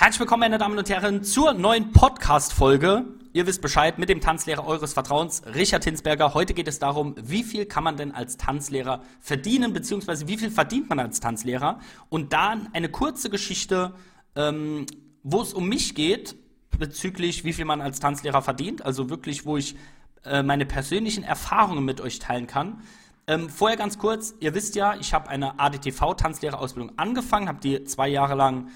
Herzlich willkommen, meine Damen und Herren, zur neuen Podcast-Folge. Ihr wisst Bescheid mit dem Tanzlehrer eures Vertrauens, Richard Hinsberger. Heute geht es darum, wie viel kann man denn als Tanzlehrer verdienen, beziehungsweise wie viel verdient man als Tanzlehrer? Und dann eine kurze Geschichte, ähm, wo es um mich geht, bezüglich wie viel man als Tanzlehrer verdient. Also wirklich, wo ich äh, meine persönlichen Erfahrungen mit euch teilen kann. Ähm, vorher ganz kurz, ihr wisst ja, ich habe eine ADTV-Tanzlehrerausbildung angefangen, habe die zwei Jahre lang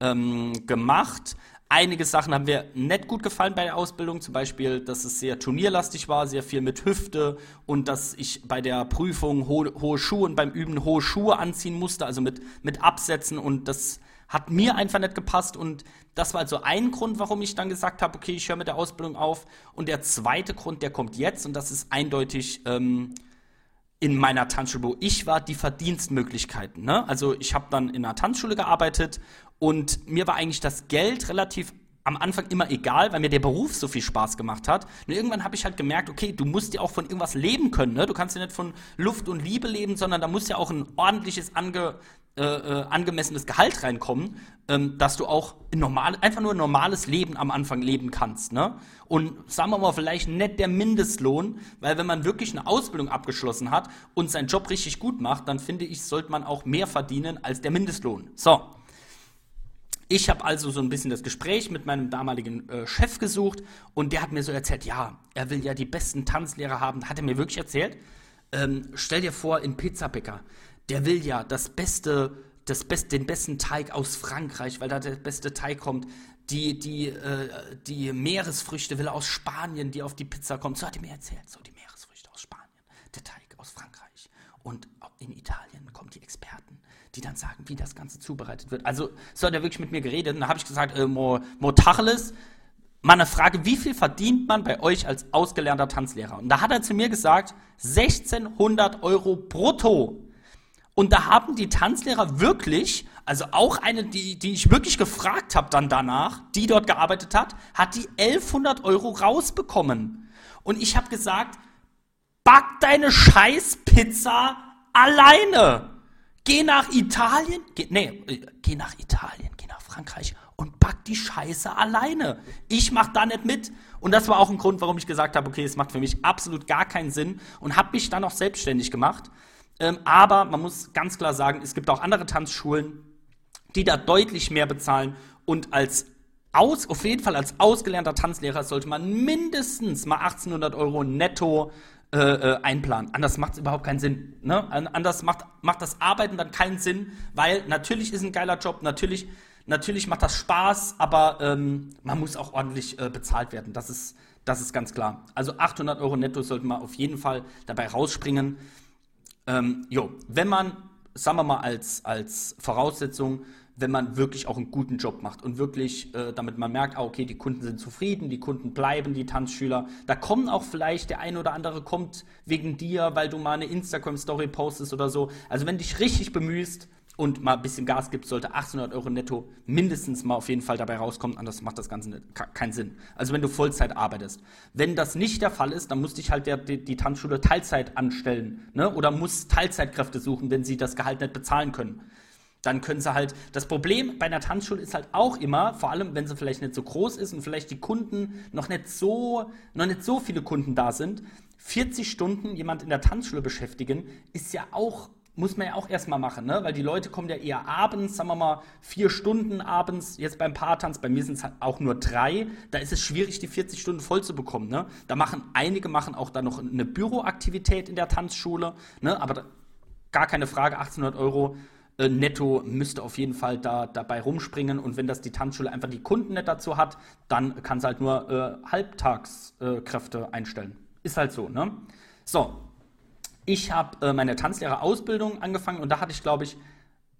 ähm, gemacht. Einige Sachen haben mir nicht gut gefallen bei der Ausbildung, zum Beispiel, dass es sehr turnierlastig war, sehr viel mit Hüfte und dass ich bei der Prüfung hohe, hohe Schuhe und beim Üben hohe Schuhe anziehen musste, also mit, mit Absätzen und das hat mir einfach nicht gepasst und das war also ein Grund, warum ich dann gesagt habe, okay, ich höre mit der Ausbildung auf. Und der zweite Grund, der kommt jetzt und das ist eindeutig ähm, in meiner Tanzschule, wo ich war, die Verdienstmöglichkeiten. Ne? Also ich habe dann in einer Tanzschule gearbeitet und mir war eigentlich das Geld relativ am Anfang immer egal, weil mir der Beruf so viel Spaß gemacht hat. Und irgendwann habe ich halt gemerkt, okay, du musst ja auch von irgendwas leben können. Ne? Du kannst ja nicht von Luft und Liebe leben, sondern da muss ja auch ein ordentliches, ange, äh, äh, angemessenes Gehalt reinkommen, ähm, dass du auch normal, einfach nur ein normales Leben am Anfang leben kannst. Ne? Und sagen wir mal, vielleicht nicht der Mindestlohn, weil wenn man wirklich eine Ausbildung abgeschlossen hat und seinen Job richtig gut macht, dann finde ich, sollte man auch mehr verdienen als der Mindestlohn. So. Ich habe also so ein bisschen das Gespräch mit meinem damaligen äh, Chef gesucht und der hat mir so erzählt, ja, er will ja die besten Tanzlehrer haben. Hat er mir wirklich erzählt? Ähm, stell dir vor, in Pizzabäcker, der will ja das beste, das best, den besten Teig aus Frankreich, weil da der beste Teig kommt. Die, die, äh, die Meeresfrüchte will er aus Spanien, die auf die Pizza kommen. So hat er mir erzählt, so die Meeresfrüchte aus Spanien, der Teig aus Frankreich. Und in Italien kommen die Experten die dann sagen, wie das Ganze zubereitet wird. Also so hat er wirklich mit mir geredet und da habe ich gesagt, äh, Mo, Mo eine Frage, wie viel verdient man bei euch als ausgelernter Tanzlehrer? Und da hat er zu mir gesagt, 1600 Euro brutto. Und da haben die Tanzlehrer wirklich, also auch eine, die, die ich wirklich gefragt habe dann danach, die dort gearbeitet hat, hat die 1100 Euro rausbekommen. Und ich habe gesagt, back deine Scheißpizza alleine. Geh nach Italien, geh, nee, äh, geh nach Italien, geh nach Frankreich und back die Scheiße alleine. Ich mach da nicht mit. Und das war auch ein Grund, warum ich gesagt habe, okay, es macht für mich absolut gar keinen Sinn und habe mich dann auch selbstständig gemacht. Ähm, aber man muss ganz klar sagen, es gibt auch andere Tanzschulen, die da deutlich mehr bezahlen und als aus, auf jeden Fall als ausgelernter Tanzlehrer sollte man mindestens mal 1800 Euro netto äh, äh, einplanen. Anders macht es überhaupt keinen Sinn. Ne? Anders macht, macht das Arbeiten dann keinen Sinn, weil natürlich ist ein geiler Job, natürlich, natürlich macht das Spaß, aber ähm, man muss auch ordentlich äh, bezahlt werden. Das ist, das ist ganz klar. Also 800 Euro netto sollten wir auf jeden Fall dabei rausspringen. Ähm, jo, wenn man, sagen wir mal als, als Voraussetzung, wenn man wirklich auch einen guten Job macht und wirklich, äh, damit man merkt, ah, okay, die Kunden sind zufrieden, die Kunden bleiben, die Tanzschüler. Da kommen auch vielleicht, der eine oder andere kommt wegen dir, weil du mal eine Instagram-Story postest oder so. Also wenn du dich richtig bemühst und mal ein bisschen Gas gibst, sollte 800 Euro netto mindestens mal auf jeden Fall dabei rauskommen, anders macht das Ganze nicht, keinen Sinn. Also wenn du Vollzeit arbeitest. Wenn das nicht der Fall ist, dann muss dich halt der, die, die Tanzschule Teilzeit anstellen ne? oder muss Teilzeitkräfte suchen, wenn sie das Gehalt nicht bezahlen können dann können sie halt, das Problem bei einer Tanzschule ist halt auch immer, vor allem wenn sie vielleicht nicht so groß ist und vielleicht die Kunden noch nicht so, noch nicht so viele Kunden da sind, 40 Stunden jemand in der Tanzschule beschäftigen, ist ja auch, muss man ja auch erstmal machen, ne? Weil die Leute kommen ja eher abends, sagen wir mal, vier Stunden abends, jetzt beim Paartanz, bei mir sind es halt auch nur drei, da ist es schwierig, die 40 Stunden voll zu bekommen, ne? Da machen, einige machen auch dann noch eine Büroaktivität in der Tanzschule, ne? Aber da, gar keine Frage, 1800 Euro äh, netto müsste auf jeden Fall da dabei rumspringen. Und wenn das die Tanzschule einfach die Kunden nicht dazu hat, dann kann sie halt nur äh, Halbtagskräfte äh, einstellen. Ist halt so, ne? So, ich habe äh, meine Tanzlehrerausbildung angefangen und da hatte ich, glaube ich,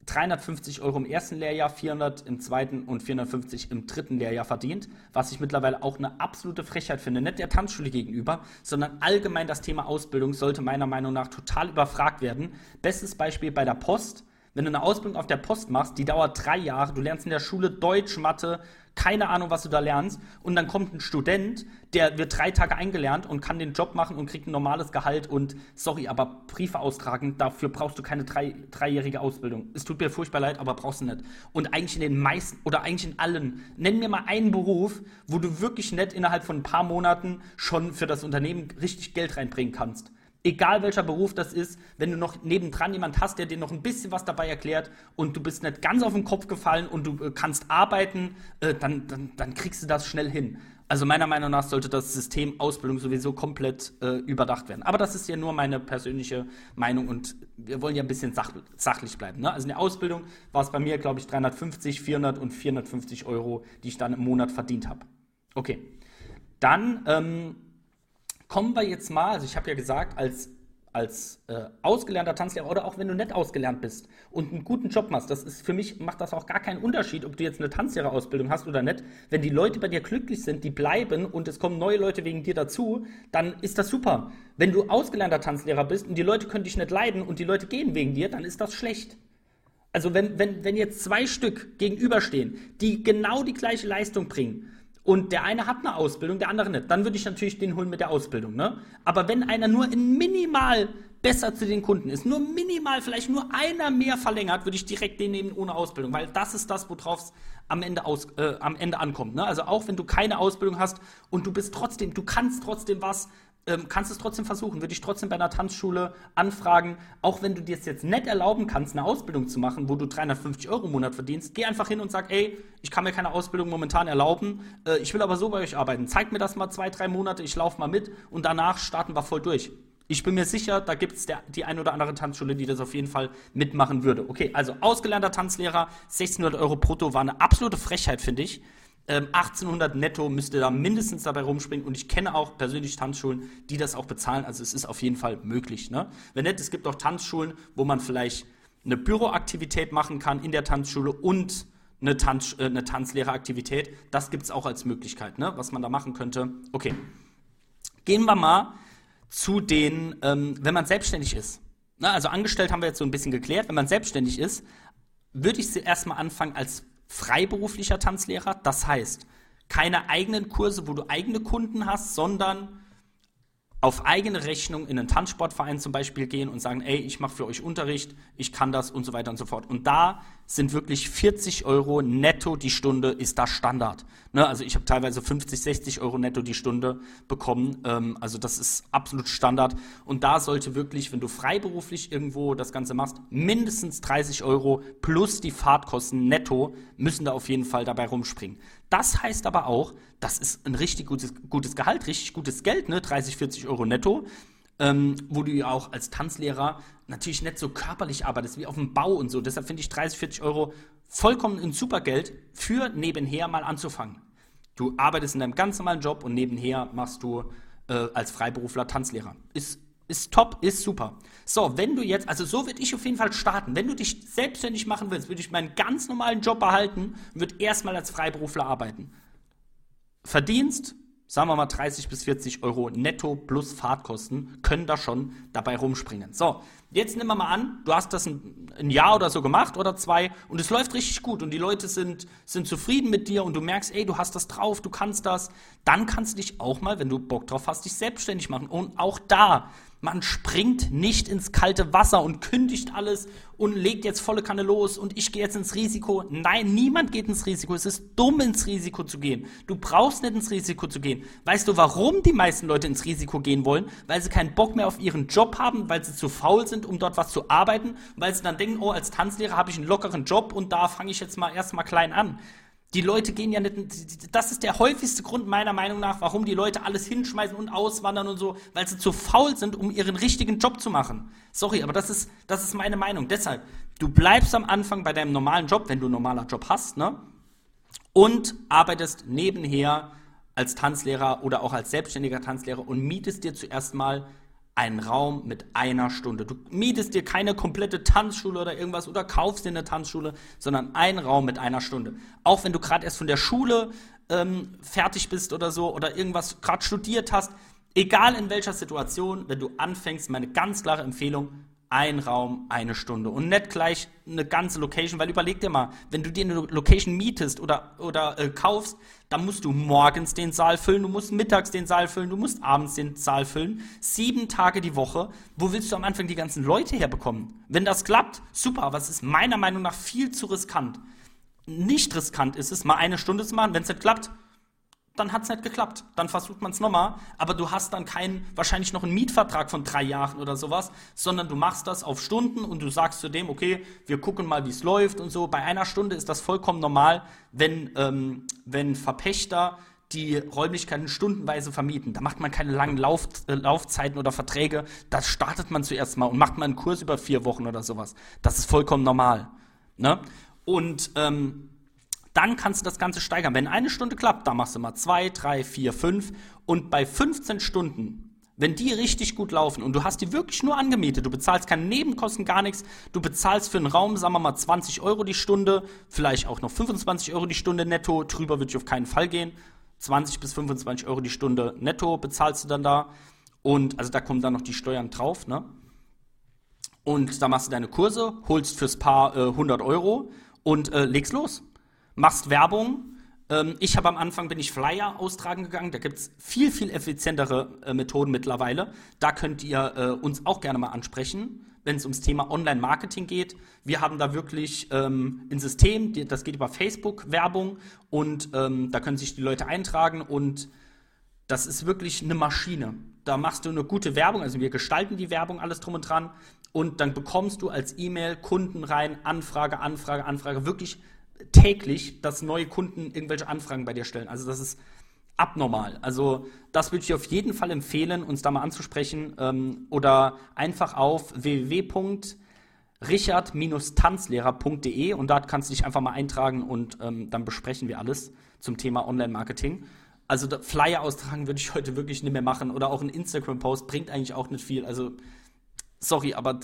350 Euro im ersten Lehrjahr, 400 im zweiten und 450 im dritten Lehrjahr verdient, was ich mittlerweile auch eine absolute Frechheit finde. Nicht der Tanzschule gegenüber, sondern allgemein das Thema Ausbildung sollte meiner Meinung nach total überfragt werden. Bestes Beispiel bei der Post Wenn du eine Ausbildung auf der Post machst, die dauert drei Jahre, du lernst in der Schule Deutsch, Mathe, keine Ahnung, was du da lernst. Und dann kommt ein Student, der wird drei Tage eingelernt und kann den Job machen und kriegt ein normales Gehalt. Und sorry, aber Briefe austragen, dafür brauchst du keine drei, dreijährige Ausbildung. Es tut mir furchtbar leid, aber brauchst du nicht. Und eigentlich in den meisten oder eigentlich in allen, nenn mir mal einen Beruf, wo du wirklich nicht innerhalb von ein paar Monaten schon für das Unternehmen richtig Geld reinbringen kannst. Egal welcher Beruf das ist, wenn du noch nebendran jemand hast, der dir noch ein bisschen was dabei erklärt und du bist nicht ganz auf den Kopf gefallen und du äh, kannst arbeiten, äh, dann, dann, dann kriegst du das schnell hin. Also meiner Meinung nach sollte das System Ausbildung sowieso komplett äh, überdacht werden. Aber das ist ja nur meine persönliche Meinung und wir wollen ja ein bisschen sach sachlich bleiben. Ne? Also in der Ausbildung war es bei mir, glaube ich, 350, 400 und 450 Euro, die ich dann im Monat verdient habe. Okay, dann ähm, kommen wir jetzt mal, also ich habe ja gesagt, als, als äh, ausgelernter Tanzlehrer oder auch wenn du nicht ausgelernt bist und einen guten Job machst, das ist für mich, macht das auch gar keinen Unterschied, ob du jetzt eine Tanzlehrerausbildung hast oder nicht. Wenn die Leute bei dir glücklich sind, die bleiben und es kommen neue Leute wegen dir dazu, dann ist das super. Wenn du ausgelernter Tanzlehrer bist und die Leute können dich nicht leiden und die Leute gehen wegen dir, dann ist das schlecht. Also wenn, wenn, wenn jetzt zwei Stück gegenüberstehen, die genau die gleiche Leistung bringen, und der eine hat eine Ausbildung, der andere nicht, dann würde ich natürlich den holen mit der Ausbildung. Ne? Aber wenn einer nur in minimal besser zu den Kunden ist, nur minimal, vielleicht nur einer mehr verlängert, würde ich direkt den nehmen ohne Ausbildung, weil das ist das, worauf es am Ende, äh, am Ende ankommt. Ne? Also auch wenn du keine Ausbildung hast und du bist trotzdem, du kannst trotzdem was, ähm, kannst es trotzdem versuchen, würde ich trotzdem bei einer Tanzschule anfragen, auch wenn du dir es jetzt nicht erlauben kannst, eine Ausbildung zu machen, wo du 350 Euro im Monat verdienst, geh einfach hin und sag, ey, ich kann mir keine Ausbildung momentan erlauben, äh, ich will aber so bei euch arbeiten, zeig mir das mal zwei, drei Monate, ich laufe mal mit und danach starten wir voll durch. Ich bin mir sicher, da gibt es die ein oder andere Tanzschule, die das auf jeden Fall mitmachen würde. Okay, also ausgelernter Tanzlehrer, 1600 Euro brutto war eine absolute Frechheit, finde ich. 1800 ähm, netto müsste da mindestens dabei rumspringen und ich kenne auch persönlich Tanzschulen, die das auch bezahlen. Also es ist auf jeden Fall möglich. Ne? Wenn nicht, es gibt auch Tanzschulen, wo man vielleicht eine Büroaktivität machen kann in der Tanzschule und eine, Tanz, äh, eine Tanzlehreraktivität. Das gibt es auch als Möglichkeit, ne? was man da machen könnte. Okay, gehen wir mal zu den, ähm, wenn man selbstständig ist. Na, also angestellt haben wir jetzt so ein bisschen geklärt. Wenn man selbstständig ist, würde ich sie erstmal anfangen als freiberuflicher Tanzlehrer. Das heißt, keine eigenen Kurse, wo du eigene Kunden hast, sondern auf eigene Rechnung in einen Tanzsportverein zum Beispiel gehen und sagen, ey, ich mache für euch Unterricht, ich kann das und so weiter und so fort. Und da sind wirklich 40 Euro netto die Stunde, ist da Standard. Ne? Also ich habe teilweise 50, 60 Euro netto die Stunde bekommen. Ähm, also das ist absolut Standard. Und da sollte wirklich, wenn du freiberuflich irgendwo das Ganze machst, mindestens 30 Euro plus die Fahrtkosten netto müssen da auf jeden Fall dabei rumspringen. Das heißt aber auch, das ist ein richtig gutes, gutes Gehalt, richtig gutes Geld, ne? 30, 40 Euro netto. Ähm, wo du ja auch als Tanzlehrer natürlich nicht so körperlich arbeitest wie auf dem Bau und so. Deshalb finde ich 30, 40 Euro vollkommen ein super Geld für nebenher mal anzufangen. Du arbeitest in deinem ganz normalen Job und nebenher machst du äh, als Freiberufler Tanzlehrer. Ist, ist top, ist super. So, wenn du jetzt, also so würde ich auf jeden Fall starten. Wenn du dich selbstständig machen willst, würde ich meinen ganz normalen Job behalten und würde erstmal als Freiberufler arbeiten. Verdienst, sagen wir mal 30 bis 40 Euro netto plus Fahrtkosten, können da schon dabei rumspringen. So, jetzt nehmen wir mal an, du hast das ein, ein, Jahr oder so gemacht oder zwei und es läuft richtig gut und die Leute sind, sind zufrieden mit dir und du merkst, ey, du hast das drauf, du kannst das. Dann kannst du dich auch mal, wenn du Bock drauf hast, dich selbstständig machen. Und auch da man springt nicht ins kalte Wasser und kündigt alles und legt jetzt volle Kanne los und ich gehe jetzt ins Risiko. Nein, niemand geht ins Risiko. Es ist dumm, ins Risiko zu gehen. Du brauchst nicht ins Risiko zu gehen. Weißt du, warum die meisten Leute ins Risiko gehen wollen? Weil sie keinen Bock mehr auf ihren Job haben, weil sie zu faul sind, um dort was zu arbeiten, weil sie dann denken, oh, als Tanzlehrer habe ich einen lockeren Job und da fange ich jetzt mal erstmal klein an. Die Leute gehen ja nicht, das ist der häufigste Grund meiner Meinung nach, warum die Leute alles hinschmeißen und auswandern und so, weil sie zu faul sind, um ihren richtigen Job zu machen. Sorry, aber das ist, das ist meine Meinung. Deshalb, du bleibst am Anfang bei deinem normalen Job, wenn du einen normalen Job hast, ne? Und arbeitest nebenher als Tanzlehrer oder auch als selbstständiger Tanzlehrer und mietest dir zuerst mal einen Raum mit einer Stunde. Du mietest dir keine komplette Tanzschule oder irgendwas oder kaufst dir eine Tanzschule, sondern einen Raum mit einer Stunde. Auch wenn du gerade erst von der Schule ähm, fertig bist oder so oder irgendwas gerade studiert hast, egal in welcher Situation, wenn du anfängst, meine ganz klare Empfehlung, ein Raum, eine Stunde und nicht gleich eine ganze Location, weil überleg dir mal, wenn du dir eine Location mietest oder, oder äh, kaufst, dann musst du morgens den Saal füllen, du musst mittags den Saal füllen, du musst abends den Saal füllen, sieben Tage die Woche. Wo willst du am Anfang die ganzen Leute herbekommen? Wenn das klappt, super, aber es ist meiner Meinung nach viel zu riskant. Nicht riskant ist es, mal eine Stunde zu machen, wenn es nicht klappt, dann hat es nicht geklappt. Dann versucht man es nochmal, aber du hast dann keinen, wahrscheinlich noch einen Mietvertrag von drei Jahren oder sowas, sondern du machst das auf Stunden und du sagst zu dem, okay, wir gucken mal, wie es läuft und so. Bei einer Stunde ist das vollkommen normal, wenn, ähm, wenn Verpächter die Räumlichkeiten stundenweise vermieten. Da macht man keine langen Lauf, äh, Laufzeiten oder Verträge. Da startet man zuerst mal und macht mal einen Kurs über vier Wochen oder sowas. Das ist vollkommen normal. Ne? Und ähm, dann kannst du das Ganze steigern. Wenn eine Stunde klappt, dann machst du mal zwei, drei, vier, fünf. Und bei 15 Stunden, wenn die richtig gut laufen und du hast die wirklich nur angemietet, du bezahlst keine Nebenkosten, gar nichts, du bezahlst für einen Raum, sagen wir mal, 20 Euro die Stunde, vielleicht auch noch 25 Euro die Stunde netto, drüber würde ich auf keinen Fall gehen. 20 bis 25 Euro die Stunde netto bezahlst du dann da. Und also da kommen dann noch die Steuern drauf, ne? Und da machst du deine Kurse, holst fürs Paar äh, 100 Euro und äh, legst los machst Werbung. Ähm, ich habe am Anfang bin ich Flyer austragen gegangen. Da gibt es viel, viel effizientere äh, Methoden mittlerweile. Da könnt ihr äh, uns auch gerne mal ansprechen, wenn es ums Thema Online-Marketing geht. Wir haben da wirklich ähm, ein System, das geht über Facebook-Werbung und ähm, da können sich die Leute eintragen und das ist wirklich eine Maschine. Da machst du eine gute Werbung, also wir gestalten die Werbung, alles drum und dran. Und dann bekommst du als E-Mail Kunden rein, Anfrage, Anfrage, Anfrage, wirklich täglich, dass neue Kunden irgendwelche Anfragen bei dir stellen. Also das ist abnormal. Also das würde ich auf jeden Fall empfehlen, uns da mal anzusprechen ähm, oder einfach auf www.richard-tanzlehrer.de und dort kannst du dich einfach mal eintragen und ähm, dann besprechen wir alles zum Thema Online-Marketing. Also Flyer austragen würde ich heute wirklich nicht mehr machen oder auch ein Instagram-Post bringt eigentlich auch nicht viel. Also sorry, aber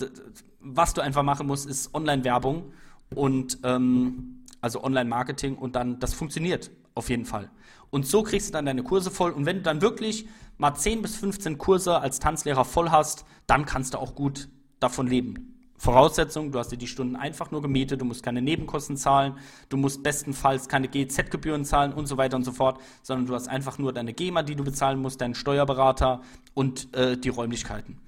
was du einfach machen musst, ist Online-Werbung und ähm, also Online-Marketing und dann, das funktioniert auf jeden Fall. Und so kriegst du dann deine Kurse voll und wenn du dann wirklich mal 10 bis 15 Kurse als Tanzlehrer voll hast, dann kannst du auch gut davon leben. Voraussetzung, du hast dir die Stunden einfach nur gemietet, du musst keine Nebenkosten zahlen, du musst bestenfalls keine GZ-Gebühren zahlen und so weiter und so fort, sondern du hast einfach nur deine GEMA, die du bezahlen musst, deinen Steuerberater und äh, die Räumlichkeiten.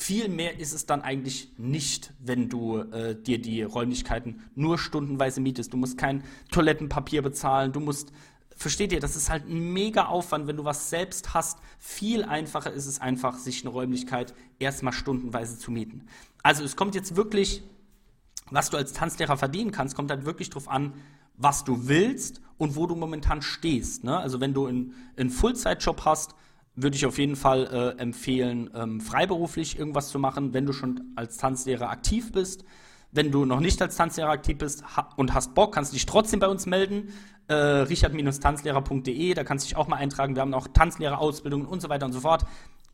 Viel mehr ist es dann eigentlich nicht, wenn du äh, dir die Räumlichkeiten nur stundenweise mietest. Du musst kein Toilettenpapier bezahlen, du musst, versteht ihr, das ist halt ein mega Aufwand, wenn du was selbst hast. Viel einfacher ist es einfach, sich eine Räumlichkeit erstmal stundenweise zu mieten. Also es kommt jetzt wirklich, was du als Tanzlehrer verdienen kannst, kommt halt wirklich darauf an, was du willst und wo du momentan stehst. Ne? Also wenn du einen, einen Fullzeitjob hast, würde ich auf jeden Fall äh, empfehlen, ähm, freiberuflich irgendwas zu machen, wenn du schon als Tanzlehrer aktiv bist. Wenn du noch nicht als Tanzlehrer aktiv bist und hast Bock, kannst du dich trotzdem bei uns melden. Äh, richard-tanzlehrer.de, da kannst du dich auch mal eintragen. Wir haben auch Tanzlehrerausbildungen und so weiter und so fort.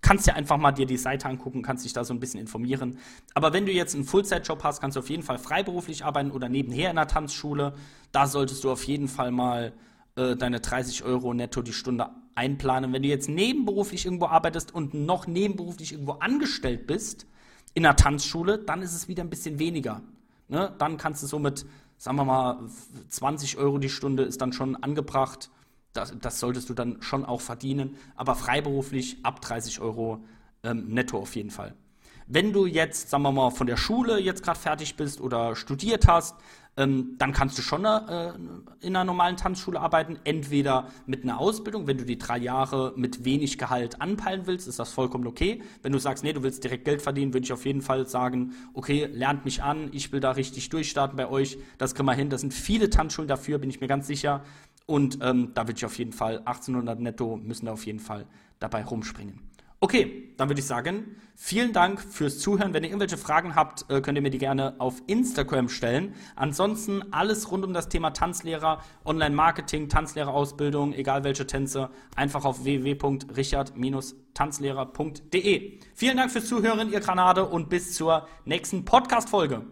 Kannst ja einfach mal dir die Seite angucken, kannst dich da so ein bisschen informieren. Aber wenn du jetzt einen Fullzeitjob hast, kannst du auf jeden Fall freiberuflich arbeiten oder nebenher in der Tanzschule. Da solltest du auf jeden Fall mal äh, deine 30 Euro netto die Stunde einplanen. Wenn du jetzt nebenberuflich irgendwo arbeitest und noch nebenberuflich irgendwo angestellt bist, in einer Tanzschule, dann ist es wieder ein bisschen weniger. Ne? Dann kannst du so mit, sagen wir mal, 20 Euro die Stunde ist dann schon angebracht. Das, das solltest du dann schon auch verdienen. Aber freiberuflich ab 30 Euro ähm, netto auf jeden Fall. Wenn du jetzt, sagen wir mal, von der Schule jetzt gerade fertig bist oder studiert hast, ähm, dann kannst du schon äh, in einer normalen Tanzschule arbeiten. Entweder mit einer Ausbildung, wenn du die drei Jahre mit wenig Gehalt anpeilen willst, ist das vollkommen okay. Wenn du sagst, nee, du willst direkt Geld verdienen, würde ich auf jeden Fall sagen, okay, lernt mich an, ich will da richtig durchstarten bei euch, das kriegen wir hin. Das sind viele Tanzschulen dafür, bin ich mir ganz sicher. Und ähm, da würde ich auf jeden Fall 1800 netto müssen da auf jeden Fall dabei rumspringen. Okay, dann würde ich sagen, vielen Dank fürs Zuhören. Wenn ihr irgendwelche Fragen habt, äh, könnt ihr mir die gerne auf Instagram stellen. Ansonsten alles rund um das Thema Tanzlehrer, Online-Marketing, Tanzlehrerausbildung, egal welche Tänze, einfach auf www.richard-tanzlehrer.de. Vielen Dank fürs Zuhören, ihr Granade, und bis zur nächsten Podcast-Folge.